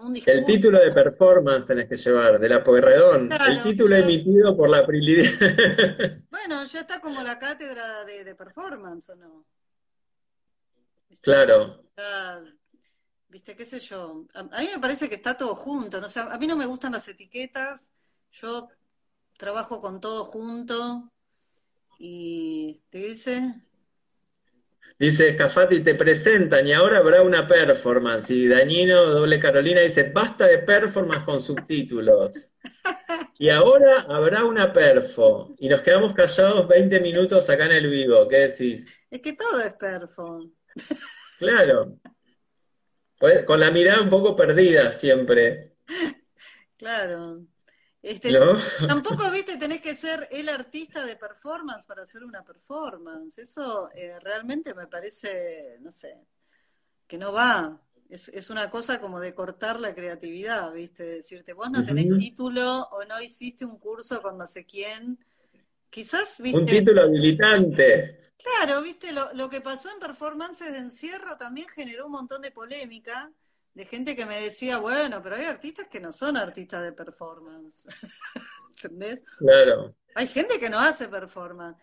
un El título de performance tenés que llevar, de la Pueyrredón. Claro, El título emitido por la Prilidad. Bueno, ya está como la cátedra de, de performance, ¿o no? Está- Claro. está- viste, qué sé yo. A, a mí me parece que está todo junto, ¿no? O sea, a mí no me gustan las etiquetas. Yo trabajo con todo junto. Y te dice, Dice Scafati, te presentan y ahora habrá una performance. Y Dañino, doble Carolina, dice, basta de performance con subtítulos. Y ahora habrá una perfo. Y nos quedamos callados 20 minutos acá en el vivo. ¿Qué decís? es que todo es perfo. Claro. Pues, Con la mirada un poco perdida siempre. Claro. Este, ¿No? Tampoco, viste, tenés que ser el artista de performance para hacer una performance. Eso eh, realmente me parece, no sé, que no va. Es, es una cosa como de cortar la creatividad, viste, decirte, vos no tenés título o no hiciste un curso con no sé quién. Quizás, Un viste, título habilitante. claro, viste, lo, lo que pasó en performances de encierro también generó un montón de polémica de gente que me decía, bueno, pero hay artistas que no son artistas de performance. ¿Entendés? Claro. Hay gente que no hace performance,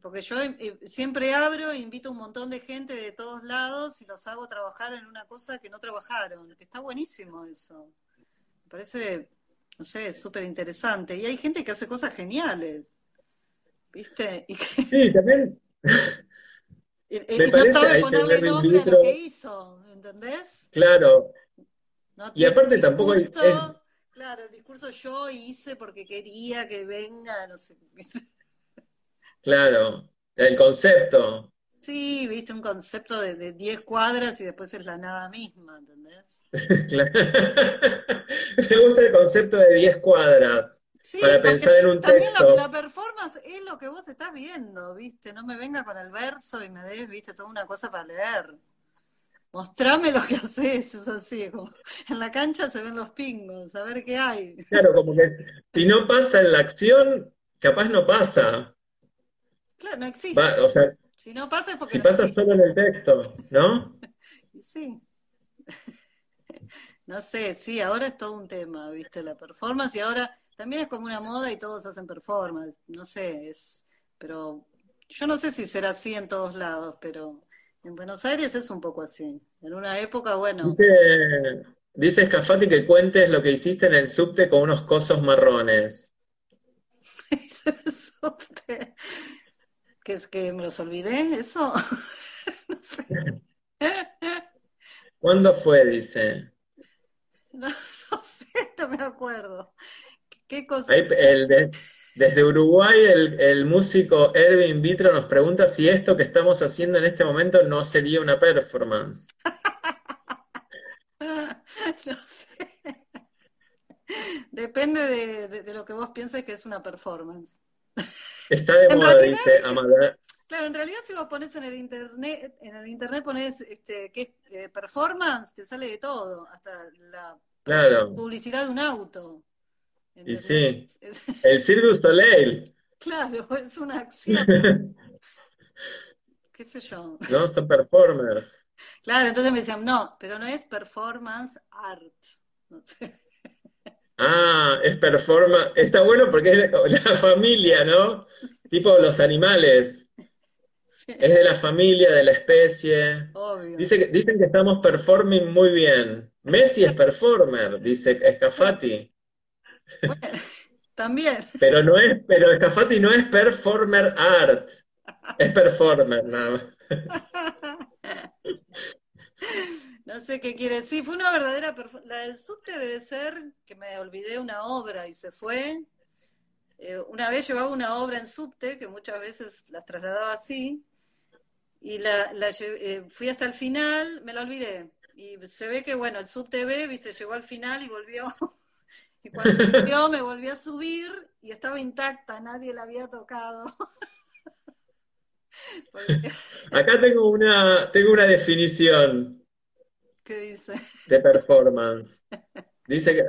porque yo eh, siempre abro e invito a un montón de gente de todos lados y los hago trabajar en una cosa que no trabajaron, que está buenísimo eso. Me parece, no sé, súper interesante. Y hay gente que hace cosas geniales, ¿viste? Y que Sí, también y- y no sabe ponerle nombre a lo que hizo, ¿entendés? Claro, No Y aparte tampoco hay- claro, el discurso yo hice porque quería que venga, no sé. claro. El concepto. Sí, viste, un concepto de, de 10 cuadras y después es la nada misma, ¿entendés? Claro. Me gusta el concepto de 10 cuadras Sí, para pensar en un también la, texto. la performance es lo que vos estás viendo, viste, no me venga con el verso y me des, viste, toda una cosa para leer. Mostrame lo que haces, es así, como en la cancha se ven los pingos, a ver qué hay. Claro, como que si no pasa en la acción, capaz no pasa. Claro, no existe. Va, o sea, Si no pasa es porque si no pasa existe. solo en el texto, ¿no? Sí. No sé, sí, ahora es todo un tema, ¿viste? La performance y ahora también es como una moda y todos hacen performance. No sé, es, pero yo no sé si será así en todos lados, pero en Buenos Aires es un poco así. En una época, bueno, Dice, dice Scafati que cuentes lo que hiciste en el subte con unos cosos marrones. hice el subte. que es que me los olvidé, eso. No sé. ¿Cuándo fue? Dice. No, no sé, no me acuerdo. ¿Qué cosa? Ahí, el de, Desde Uruguay, el, el músico Erwin Vitro nos pregunta si esto que estamos haciendo en este momento no sería una performance. No sé. Depende de, de- de lo que vos pienses que es una performance. Está de moda, realidad- dice Amada. Claro, en realidad si vos pones en el internet, en el internet pones este, ¿qué es? Eh, performance, te sale de todo, hasta la Claro. publicidad de un auto. Y sí. Es- El Cirque du Soleil. claro, es una acción, qué sé yo. No son performers. Claro, entonces me decían, no, pero no es performance art. No sé. Ah, es performance. Está bueno porque es la familia, ¿no? Tipo los animales. Sí, Es de la familia, de la especie. obvio. Dice que, dicen que estamos performing muy bien. Messi es performer, dice Scafati. Bueno, también. Pero no es, pero Scafati no es performer art. Es performer, nada más. No sé qué quiere decir. Fue una verdadera. La del subte debe ser que me olvidé una obra y se fue. Eh, una vez llevaba una obra en subte, que muchas veces las trasladaba así, y la, la eh, fui hasta el final, me la olvidé. Y se ve que, bueno, el subte B, viste, llegó al final y volvió. Y cuando volvió, me volví a subir y estaba intacta, nadie la había tocado. Porque- Acá tengo una, tengo una definición ¿Qué dice? de performance. Dice que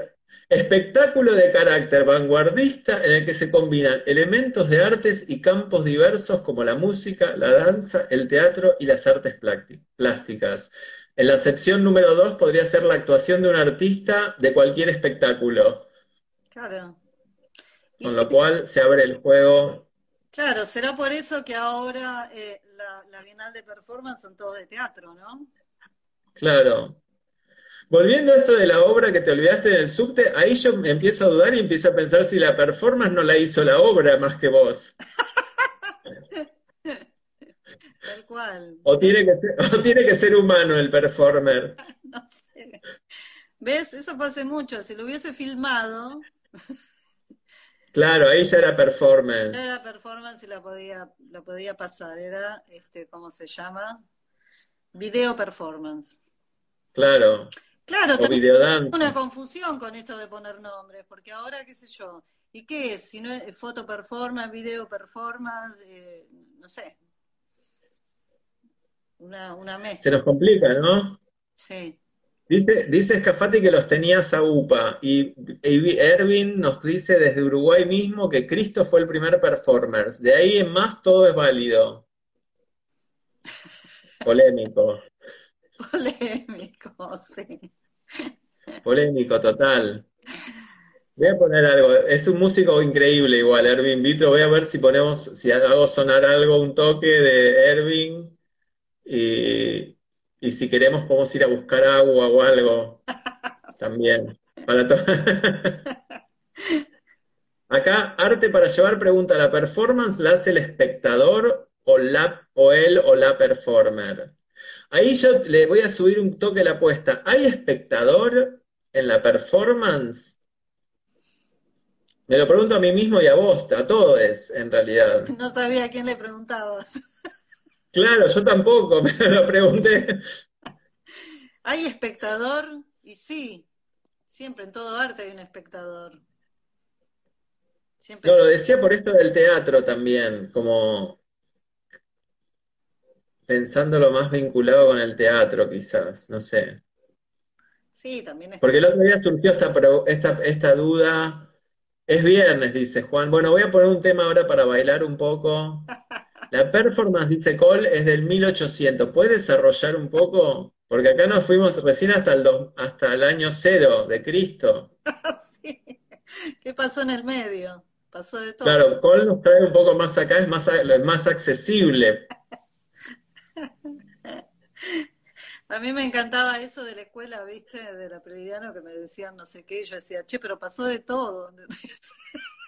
espectáculo de carácter vanguardista en el que se combinan elementos de artes y campos diversos como la música, la danza, el teatro y las artes plásticas. En la sección número 2 podría ser la actuación de un artista de cualquier espectáculo, Claro. Y con lo cual se abre el juego. Claro, será por eso que ahora eh, la, la Bienal de Performance son todos de teatro, ¿no? Claro. Volviendo a esto de la obra que te olvidaste del subte, ahí yo me empiezo a dudar y empiezo a pensar si la performance no la hizo la obra más que vos. Tal cual. O tiene que ser, o tiene que ser humano el performer. No sé. ¿Ves? Eso fue hace mucho. Si lo hubiese filmado, Claro, ahí ya era performance. era performance y la podía, la podía pasar. Era, este, ¿cómo se llama? Video performance. Claro. Claro, también una confusión con esto de poner nombres, porque ahora, qué sé yo, ¿y qué es? Si no es foto performance, video performance, eh, no sé. Una, una Se mezcla. nos complica, ¿no? Sí. Dice, dice Scafati que los tenía Saupa y, y Erwin nos dice desde Uruguay mismo que Cristo fue el primer performer. De ahí en más todo es válido. Polémico, Polémico, sí. polémico total. Voy a poner algo, es un músico increíble igual, Erwin Vitro. Voy a ver si ponemos, si hago sonar algo, un toque de Erwin y, y si queremos podemos ir a buscar agua o algo también. Para Acá, arte para llevar pregunta, ¿la performance la hace el espectador o, la, o él o la performer? Ahí yo le voy a subir un toque a la apuesta. ¿Hay espectador en la performance? Me lo pregunto a mí mismo y a vos, a todos, en realidad. No sabía a quién le preguntabas. Claro, yo tampoco me lo pregunté. ¿Hay espectador? Y sí, siempre en todo arte hay un espectador. Siempre. No, lo decía por esto del teatro también, como pensándolo más vinculado con el teatro, quizás, no sé. Sí, también está. Porque el otro día surgió esta, esta, esta duda. Es viernes, dice Juan. Bueno, voy a poner un tema ahora para bailar un poco. La performance, dice Cole, es del 1800. ¿Puedes desarrollar un poco? Porque acá nos fuimos recién hasta el, dos- hasta el año cero de Cristo. Sí. ¿Qué pasó en el medio? Pasó de todo. Claro, Cole nos trae un poco más acá, es más, es más accesible. A mí me encantaba eso de la escuela, ¿viste? De la Prediano que me decían no sé qué. y Yo decía, che, pero pasó de todo.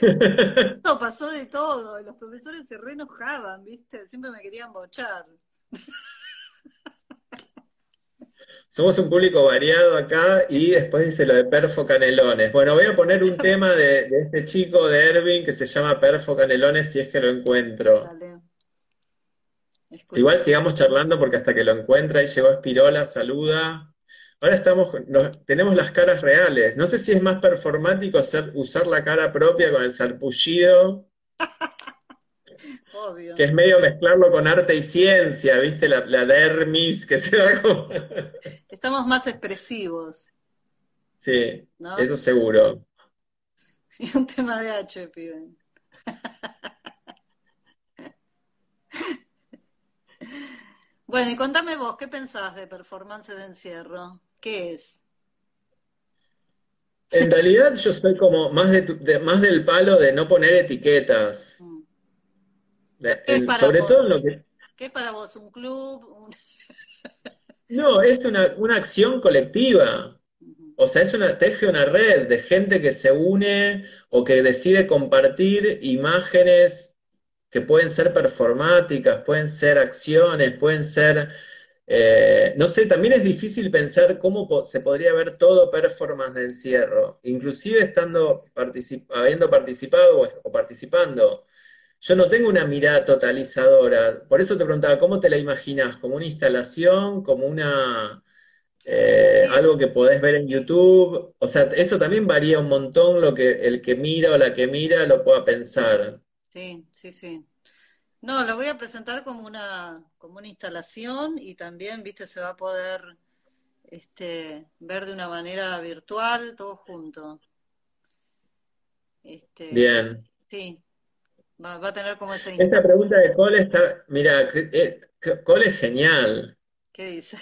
No, pasó de todo. Los profesores se re enojaban, ¿viste? Siempre me querían bochar. somos un público variado acá y después dice lo de Perfo Canelones. Bueno, voy a poner un tema de, este chico de Ervin que se llama Perfo Canelones si es que lo encuentro. Igual sigamos charlando porque hasta que lo encuentra y llegó Espirola, saluda. Ahora estamos, tenemos las caras reales. No sé si es más performático usar la cara propia con el sarpullido. Obvio. Que es medio mezclarlo con arte y ciencia, ¿viste? La, dermis que se da como. Estamos más expresivos. Sí, eso seguro. Y un tema de H piden. bueno, y contame vos, ¿qué pensás de performance de encierro? ¿Qué es? En realidad yo soy como más, de, más del palo de no poner etiquetas. Mm. sobre todo lo que... ¿Qué es para vos? ¿Un club? no, es una, una, acción colectiva. O sea, es una, teje una red de gente que se une o que decide compartir imágenes que pueden ser performáticas, pueden ser acciones, pueden ser eh, no sé, también es difícil pensar cómo se podría ver todo performance de encierro, inclusive estando habiendo participado o, participando. Yo no tengo una mirada totalizadora, por eso te preguntaba, ¿cómo te la imaginas? ¿Como una instalación? ¿Como una eh, algo que podés ver en YouTube? O sea, eso también varía un montón lo que el que mira o la que mira lo pueda pensar. Sí, sí, sí. No, lo voy a presentar como una, como una instalación y también, viste, se va a poder este, ver de una manera virtual, todo junto. Este, Bien. Sí, va, a tener como esa... Esta pregunta de Cole está, mira, eh, Cole es genial. ¿Qué dice?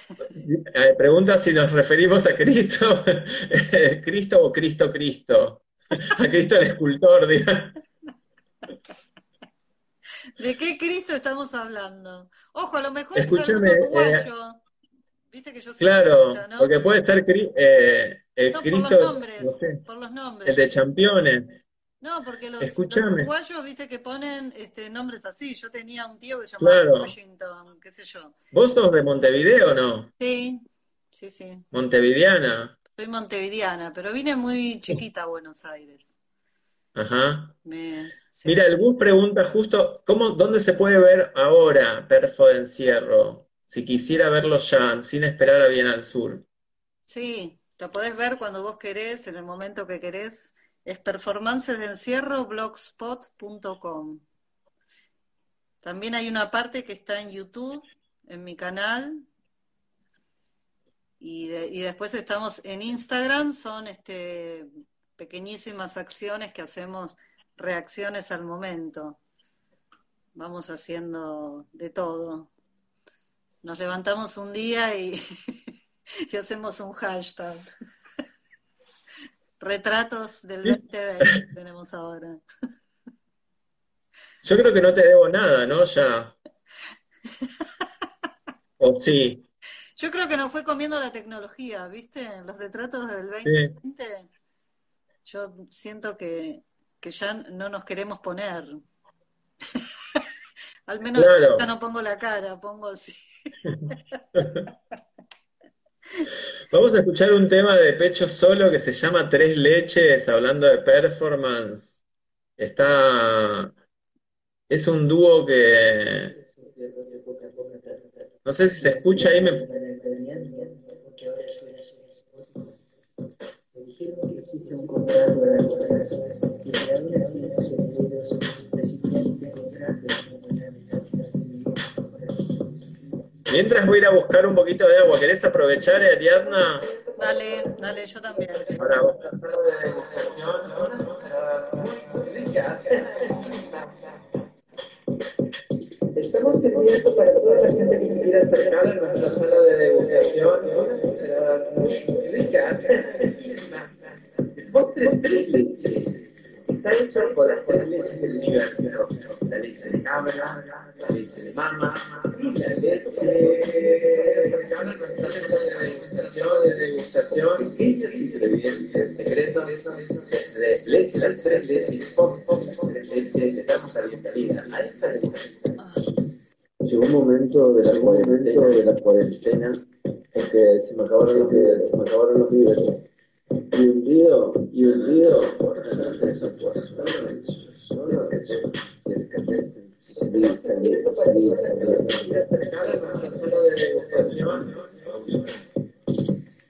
Pregunta si nos referimos a Cristo, Cristo o Cristo Cristo. A Cristo el escultor, digamos. ¿De qué Cristo estamos hablando? Ojo, a lo mejor Escúchame, es algo eh, Viste que yo soy Claro, porque puede estar eh, el Cristo. Por los nombres, por los nombres. El de Championes. No, porque los, uruguayos, viste que ponen este, nombres así. Yo tenía un tío que se llamaba Washington, qué sé yo. ¿Vos sos de Montevideo o no? Sí, sí, sí. Montevideana. Soy montevideana, pero vine muy chiquita a Buenos Aires. Ajá. Mira, el bus pregunta justo, ¿cómo, ¿dónde se puede ver ahora Perfo de Encierro? Si quisiera verlo ya, sin esperar a bien al sur. Sí, lo podés ver cuando vos querés, en el momento que querés. Es performances de encierro blogspot.com. También hay una parte que está en YouTube, en mi canal. Y, y después estamos en Instagram, son este pequeñísimas acciones que hacemos reacciones al momento. Vamos haciendo de todo. Nos levantamos un día y, hacemos un hashtag. Retratos del 2020 tenemos ahora. Yo creo que no te debo nada, ¿no? Ya. ¿O sí? Yo creo que nos fue comiendo la tecnología, ¿viste? Los retratos del 2020. Yo siento que, ya no nos queremos poner. Al menos ya no pongo la cara, pongo así. Vamos a escuchar un tema de pecho solo que se llama Tres Leches, hablando de performance. Está. Es un dúo que. No sé si se escucha ahí. Me... Mientras voy a ir a buscar un poquito de agua, ¿querés aprovechar, Ariadna? Dale, dale, yo también. Estamos sirviendo para toda la gente que quiera acercar a nuestra sala de degustación. Hecho por las tres leches del universo. La leche de cabra, la leche de mama la leche de degustación, de pequeños ingredientes secretos de leche, las tres leches, pop, pop, tres leches, le damos la bienvenida a esta degustación. Llegó un momento de la cuarentena, de la cuarentena en porque se me acabaron los víveres, se me acabaron los víveres. Y un río, y un río,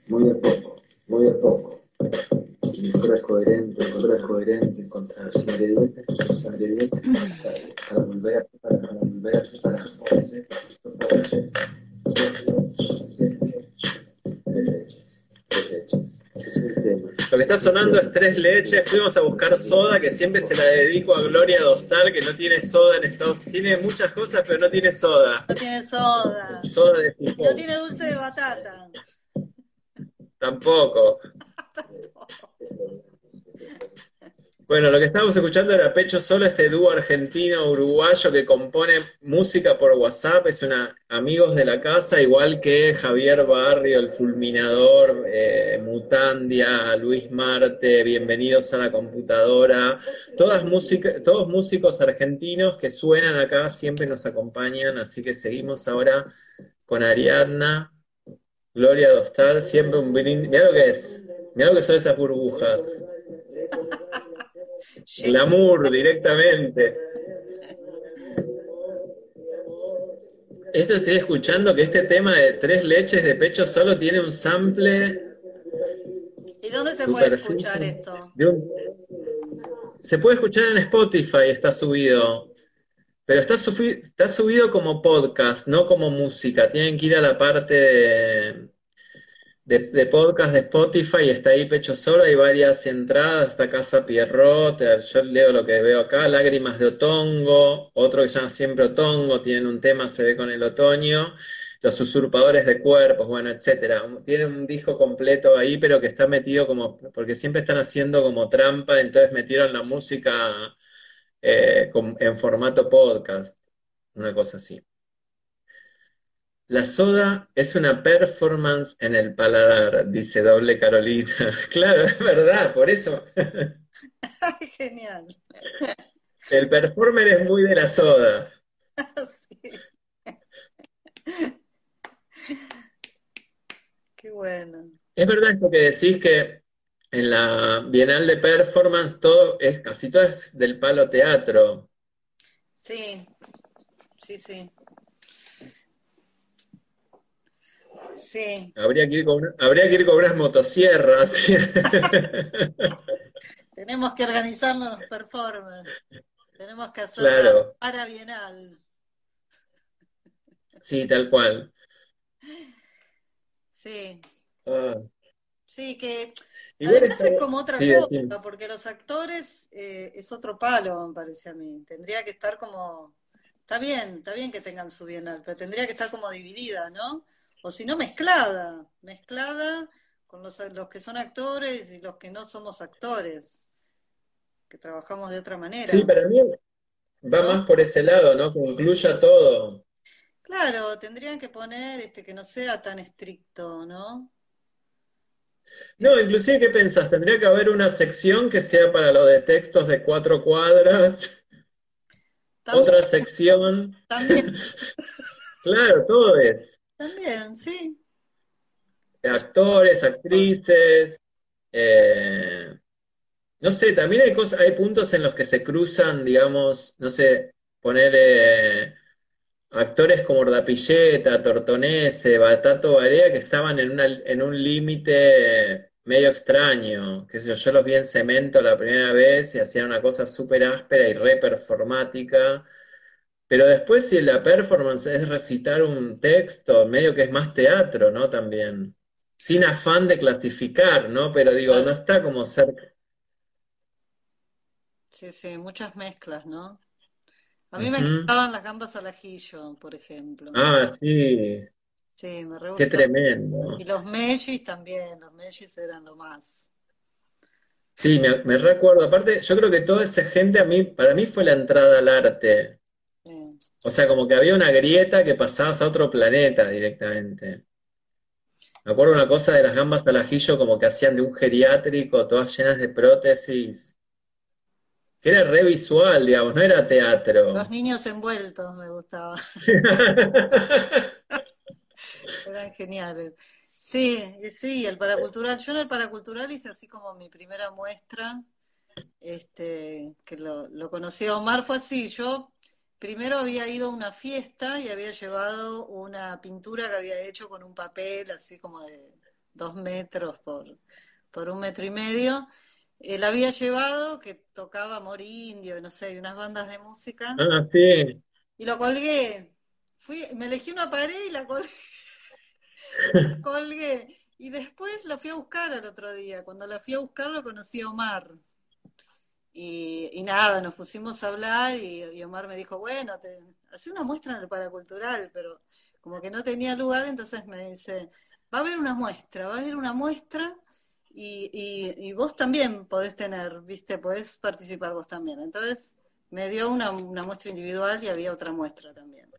muy de poco, muy de poco. Encontrar coherente, encontrar coherente, encontrar ingredientes, ingredientes para volver a preparar, para volver a preparar. Lo que está sonando es tres leches. Fuimos a buscar soda, que siempre se la dedico a Gloria Dostal, que no tiene soda en Estados Unidos. Tiene muchas cosas, pero no tiene soda. No tiene soda. Soda de No tiene dulce de batata. Tampoco. Bueno, lo que estábamos escuchando era Pecho Solo, este dúo argentino-uruguayo que compone música por WhatsApp, es una amigos de la casa, igual que Javier Barrio, el fulminador, eh, Mutandia, Luis Marte, bienvenidos a la computadora, todas música, todos músicos argentinos que suenan acá, siempre nos acompañan, así que seguimos ahora con Ariadna, Gloria Dostal, siempre un brindis, mira lo que es, mira lo que son esas burbujas. Glamour directamente. Esto estoy escuchando que este tema de tres leches de pecho solo tiene un sample. ¿Y dónde se puede escuchar esto? Se puede escuchar en Spotify, está subido. Pero está, está subido como podcast, no como música. Tienen que ir a la parte de, de, podcast de Spotify, está ahí Pecho Solo, hay varias entradas, está Casa Pierrot, yo leo lo que veo acá, Lágrimas de Otongo, otro que se llama Siempre Otongo, tienen un tema, se ve con el otoño, Los Usurpadores de Cuerpos, bueno, etcétera. Tienen un disco completo ahí, pero que está metido como, porque siempre están haciendo como trampa, entonces metieron la música eh, en formato podcast, una cosa así. La soda es una performance en el paladar, dice doble Carolina. Claro, es verdad, por eso. Genial. El performer es muy de la soda. Qué bueno. Es verdad esto que decís que en la Bienal de Performance todo es, casi todo es del palo teatro. Sí, sí, sí. Sí. Habría que ir con, habría que ir con unas motosierras. Tenemos que organizarnos los performances. Tenemos que hacerlo para Bienal. Sí, tal cual. Sí. Ah. Sí, que además es como otra cosa, porque los actores eh, es otro palo, me parece a mí. Tendría que estar como. Está bien, está bien que tengan su bienal, pero tendría que estar como dividida, ¿no? O si no mezclada, mezclada con los, los que son actores y los que no somos actores, que trabajamos de otra manera. Sí, para mí va más por ese lado, ¿no? Que incluya todo. Claro, tendrían que poner este que no sea tan estricto, ¿no? No, inclusive, ¿qué pensás? Tendría que haber una sección que sea para lo de textos de cuatro cuadras, otra sección. También. claro, todo es. También, sí. Actores, actrices, eh, no sé, también hay cosas, puntos en los que se cruzan, digamos, no sé, poner actores como Ordapilleta, Tortonese, Batato Barea, que estaban en, una, en un límite medio extraño, que yo, yo los vi en cemento la primera vez y hacían una cosa súper áspera y re performática, pero después si la performance es recitar un texto, medio que es más teatro, ¿no? También. Sin afán de clasificar, ¿no? Pero digo, no está como cerca. Sí, sí, muchas mezclas, ¿no? A mí me encantaban las gambas al ajillo, por ejemplo. Ah, sí. Sí, me re Qué tremendo. Y los mellis también, los mellis eran lo más. Sí, me, me recuerdo. Aparte, yo creo que toda esa gente a mí, para mí fue la entrada al arte. O sea, como que había una grieta que pasabas a otro planeta directamente. Me acuerdo una cosa de las gambas al ajillo como que hacían de un geriátrico, todas llenas de prótesis. Que era re visual, digamos, no era teatro. Los niños envueltos me gustaban. Eran geniales. Sí, sí, el paracultural. Yo en el paracultural hice así como mi primera muestra, este, que lo, lo conocí a Omar, fue así. Yo primero había ido a una fiesta y había llevado una pintura que había hecho con un papel así como de dos metros por, por un metro y medio. Él había llevado que tocaba Amor Indio, no sé, unas bandas de música. Ah, sí. Y lo colgué. Fui, me elegí una pared y la colgué. colgué. Y después la fui a buscar al otro día. Cuando la fui a buscar lo conocí a Omar. Y, nada, nos pusimos a hablar y, Omar me dijo, bueno, te hacé una muestra en el paracultural, pero como que no tenía lugar, entonces me dice, va a haber una muestra, va a haber una muestra y, y, vos también podés tener, viste, podés participar vos también. Entonces me dio una, una muestra individual y había otra muestra también.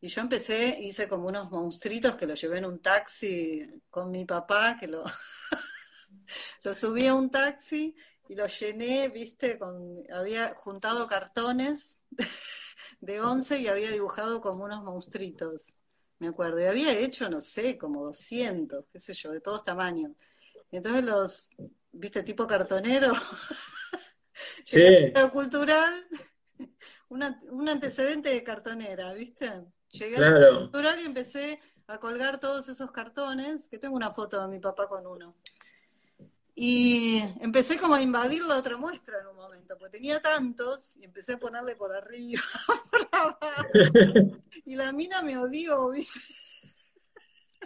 Y yo empecé, hice como unos monstruitos que lo llevé en un taxi con mi papá, que lo, lo subí a un taxi y lo llené, viste, con, había juntado cartones de 11 y había dibujado como unos monstruitos, me acuerdo. Y había hecho, no sé, como 200, qué sé yo, de todos tamaños. Entonces los, viste, tipo cartonero, sí. cultural, un antecedente de cartonera, viste. Llegué claro. cultural y empecé a colgar todos esos cartones, que tengo una foto de mi papá con uno. Y empecé como a invadir la otra muestra en un momento, porque tenía tantos y empecé a ponerle por arriba, por abajo. Y la mina me odió, ¿viste?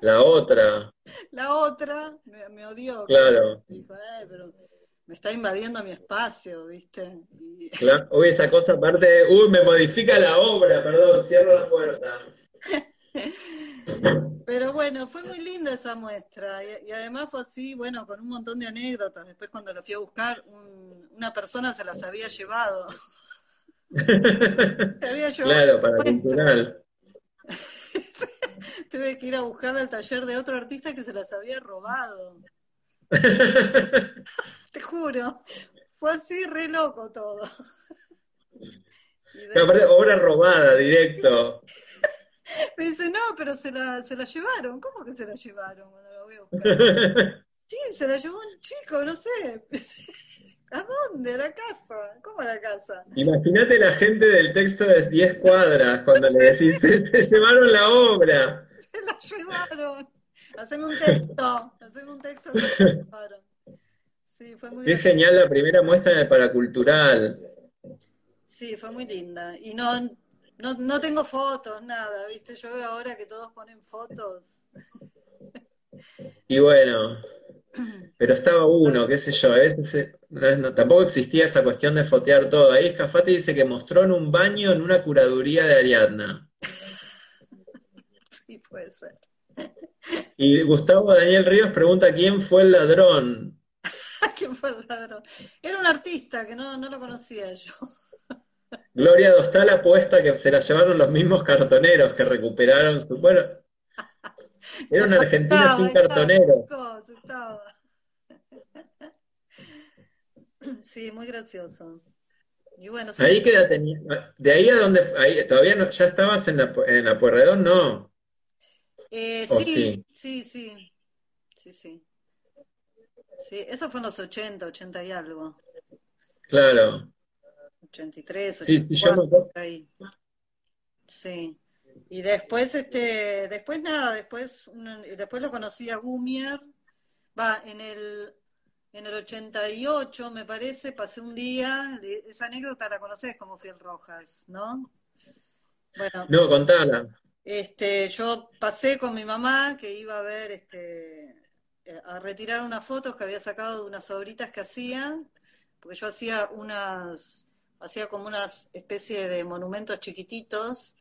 La otra. La otra me, odió. Claro. Dijo, eh, pero me está invadiendo mi espacio, ¿viste? Uy, esa cosa aparte, uy, me modifica la obra, perdón, cierro la puerta. Pero bueno, fue muy linda esa muestra y, además fue así, bueno, con un montón de anécdotas. Después cuando lo fui a buscar, una persona se las había llevado. se había llevado claro, para cultural. Tuve que ir a buscar al taller de otro artista que se las había robado. Te juro. Fue así re loco todo. obra robada, directo. Me dice, no, pero se la, se la llevaron. ¿Cómo que se la llevaron cuando la voy a buscar? Sí, se la llevó un chico, no sé. ¿A dónde? ¿A la casa? ¿Cómo a la casa? Imagínate la gente del texto de 10 cuadras cuando le decís, se, llevaron la obra. Se la llevaron. Haceme un texto. Haceme un texto. Se la llevaron. Sí, fue muy Qué genial la primera muestra en el paracultural. Sí, fue muy linda. Y no, no, no tengo fotos, nada, ¿viste? Yo veo ahora que todos ponen fotos. Y bueno, pero estaba uno, qué sé yo, tampoco existía esa cuestión de fotear todo. Ahí Escafate dice que mostró en un baño en una curaduría de Ariadna. Sí, puede ser. Y Gustavo Daniel Ríos pregunta quién fue el ladrón. ¿Quién fue el ladrón? Era un artista que no, no lo conocía yo. Gloria Dostal apuesta que se la llevaron los mismos cartoneros que recuperaron su. Bueno, era una argentina sin cartonero. Sí, muy gracioso. Y bueno, ahí queda. De ahí a donde. Ahí, todavía no, ya estabas en la, en la Puerredón, ¿no? Eh, sí, sí, sí, sí, sí. Sí, eso fue en los 80, 80 y algo. Claro. 83, 84, sí, ahí. Sí. Y después, este, después nada, después, después lo conocí a Gumier, va, en el, en el 88, me parece, pasé un día, esa anécdota la conoces como Fiel Rojas, ¿no? Bueno. No, contala. Este, yo pasé con mi mamá que iba a ver, este, a retirar unas fotos que había sacado de unas obritas que hacía, porque yo hacía unas, hacía como unas especie de monumentos chiquititos,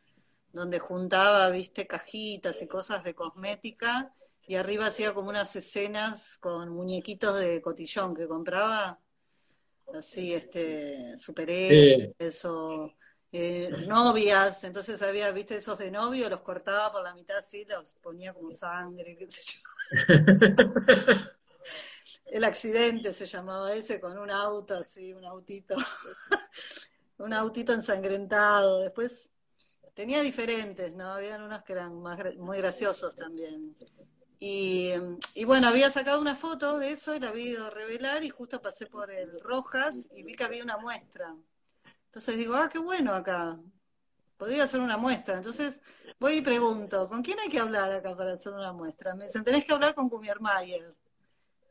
donde juntaba, viste, cajitas y cosas de cosmética, y arriba hacía como unas escenas con muñequitos de cotillón que compraba, así, este, superhéroes eh, novias, entonces había, viste, esos de novio, los cortaba por la mitad así, los ponía como sangre, qué sé yo. El accidente se llamaba ese, con un auto así, un autito, un autito ensangrentado. Después tenía diferentes, ¿no? Habían unos que eran muy graciosos también. Y, y, bueno, había sacado una foto de eso y la había ido a revelar y justo pasé por el Rojas y vi que había una muestra. Entonces digo, ah, qué bueno acá. Podría hacer una muestra. Entonces voy y pregunto, ¿con quién hay que hablar acá para hacer una muestra? Me dicen, tenés que hablar con Mayer.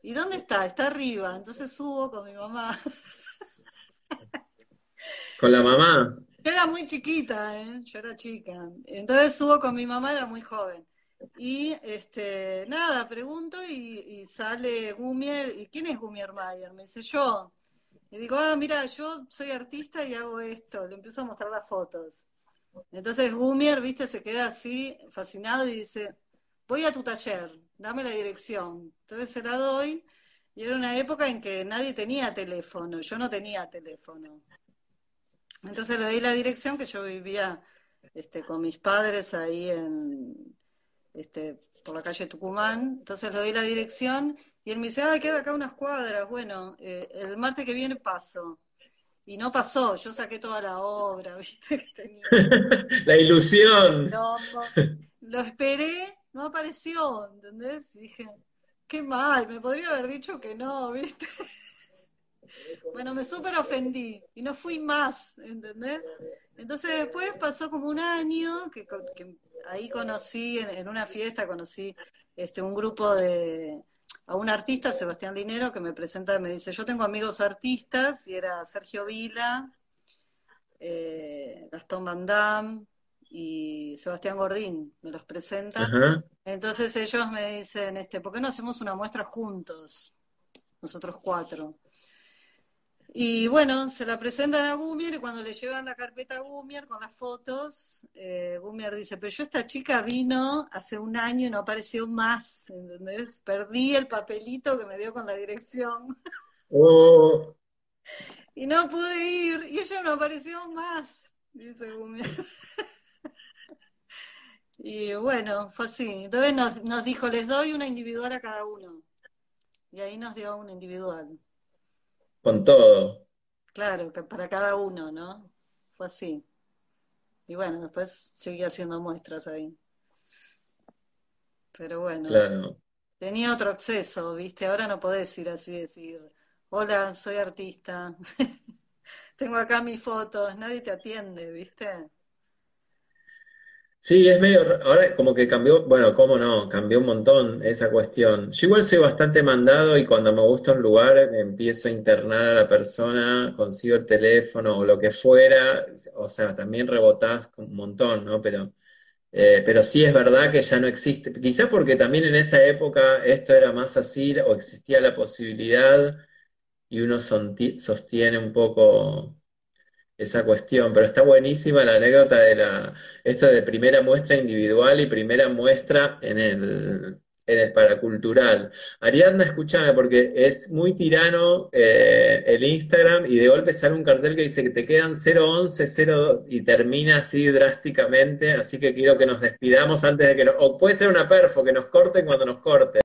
¿Y dónde está? Está arriba. Entonces subo con mi mamá. ¿Con la mamá? Yo era muy chiquita, ¿eh? Yo era chica. Entonces subo con mi mamá, era muy joven. Y este, nada, pregunto y, sale Gumier, ¿y quién es Gumier Mayer? Me dice yo. Y digo, ah, mira, yo soy artista y hago esto. Le empiezo a mostrar las fotos. Entonces Gumier, viste, se queda así, fascinado y dice, voy a tu taller, dame la dirección. Entonces se la doy y era una época en que nadie tenía teléfono, yo no tenía teléfono. Entonces le doy la dirección que yo vivía este, con mis padres ahí en, este, por la calle Tucumán. Entonces le doy la dirección y él me dice, ah, queda acá unas cuadras. Bueno, eh, el martes que viene paso. Y no pasó, yo saqué toda la obra, ¿viste? la ilusión. Lo esperé, no apareció, ¿entendés? Y dije, qué mal, me podría haber dicho que no, ¿viste? Bueno, me súper ofendí y no fui más, ¿entendés? Entonces después pasó como un año que, ahí conocí, en, una fiesta conocí este un grupo de, a un artista, Sebastián Linero, que me presenta, me dice, yo tengo amigos artistas, y era Sergio Vila, eh, Gastón Van Damme y Sebastián Gordín, me los presenta. Entonces ellos me dicen, este, ¿por qué no hacemos una muestra juntos? Nosotros cuatro. Y bueno, se la presentan a Gumier y cuando le llevan la carpeta a Gumier con las fotos, eh, Gumier dice, pero yo esta chica vino hace un año y no apareció más, ¿entendés? Perdí el papelito que me dio con la dirección. Oh. y no pude ir y ella no apareció más, dice Gumier. y bueno, fue así. Entonces nos, nos dijo, les doy una individual a cada uno. Y ahí nos dio una individual con todo. Claro, que para cada uno, ¿no? Fue así. Y bueno, después seguí haciendo muestras ahí. Pero bueno. Claro. Tenía otro acceso, ¿viste? Ahora no podés ir así decir, hola, soy artista, tengo acá mis fotos, nadie te atiende, ¿viste? Sí, es medio, ahora como que cambió, bueno, cómo no, cambió un montón esa cuestión. Yo igual soy bastante mandado y cuando me gusta un lugar empiezo a internar a la persona, consigo el teléfono o lo que fuera, o sea, también rebotás un montón, ¿no? Pero, eh, pero sí es verdad que ya no existe, quizás porque también en esa época esto era más así o existía la posibilidad y uno sostiene un poco esa cuestión, pero está buenísima la anécdota de la, esto de primera muestra individual y primera muestra en el, en el paracultural. Ariadna, escúchame, porque es muy tirano eh, el Instagram y de golpe sale un cartel que dice que te quedan 011, 02 y termina así drásticamente, así que quiero que nos despidamos antes de que nos, o puede ser una perfo, que nos corten cuando nos corten.